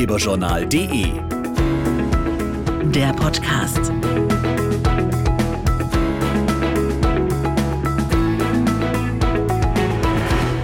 ratgeberjournal.de. Der Podcast.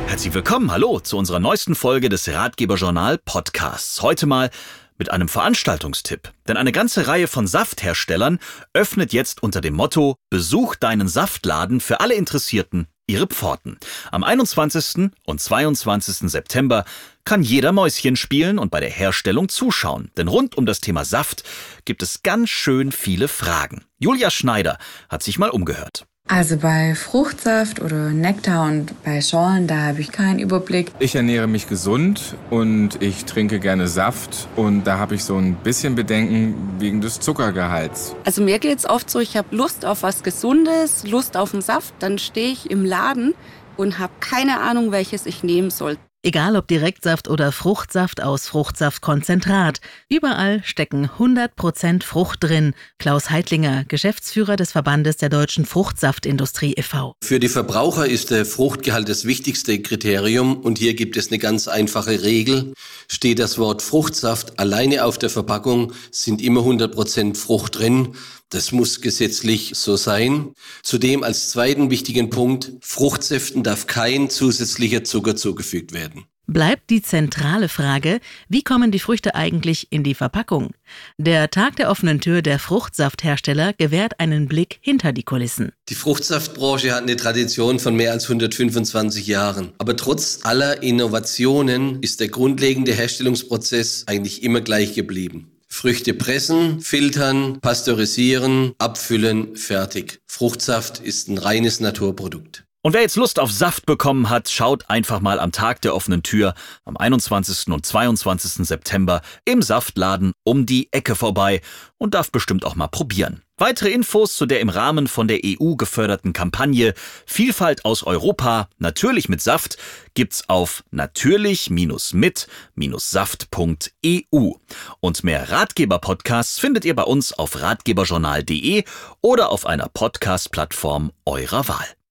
Herzlich willkommen, hallo zu unserer neuesten Folge des Ratgeberjournal Podcasts. Heute mal mit einem Veranstaltungstipp. Denn eine ganze Reihe von Saftherstellern öffnet jetzt unter dem Motto Besuch deinen Saftladen für alle Interessierten ihre Pforten. Am 21. und 22. September kann jeder Mäuschen spielen und bei der Herstellung zuschauen. Denn rund um das Thema Saft gibt es ganz schön viele Fragen. Julia Schneider hat sich mal umgehört. Also bei Fruchtsaft oder Nektar und bei Schorlen, da habe ich keinen Überblick. Ich ernähre mich gesund und ich trinke gerne Saft und da habe ich so ein bisschen Bedenken wegen des Zuckergehalts. Also mir geht es oft so, ich habe Lust auf was Gesundes, Lust auf einen Saft, dann stehe ich im Laden und habe keine Ahnung, welches ich nehmen soll. Egal ob Direktsaft oder Fruchtsaft aus Fruchtsaftkonzentrat, überall stecken 100% Frucht drin. Klaus Heitlinger, Geschäftsführer des Verbandes der deutschen Fruchtsaftindustrie e.V. Für die Verbraucher ist der Fruchtgehalt das wichtigste Kriterium und hier gibt es eine ganz einfache Regel. Steht das Wort Fruchtsaft alleine auf der Verpackung, sind immer 100% Frucht drin. Das muss gesetzlich so sein. Zudem als zweiten wichtigen Punkt, Fruchtsäften darf kein zusätzlicher Zucker zugefügt werden. Bleibt die zentrale Frage, wie kommen die Früchte eigentlich in die Verpackung? Der Tag der offenen Tür der Fruchtsafthersteller gewährt einen Blick hinter die Kulissen. Die Fruchtsaftbranche hat eine Tradition von mehr als 125 Jahren. Aber trotz aller Innovationen ist der grundlegende Herstellungsprozess eigentlich immer gleich geblieben. Früchte pressen, filtern, pasteurisieren, abfüllen, fertig. Fruchtsaft ist ein reines Naturprodukt. Und wer jetzt Lust auf Saft bekommen hat, schaut einfach mal am Tag der offenen Tür am 21. und 22. September im Saftladen um die Ecke vorbei und darf bestimmt auch mal probieren. Weitere Infos zu der im Rahmen von der EU geförderten Kampagne Vielfalt aus Europa, natürlich mit Saft, gibt's auf natürlich-mit-saft.eu. Und mehr Ratgeber-Podcasts findet ihr bei uns auf ratgeberjournal.de oder auf einer Podcast-Plattform eurer Wahl.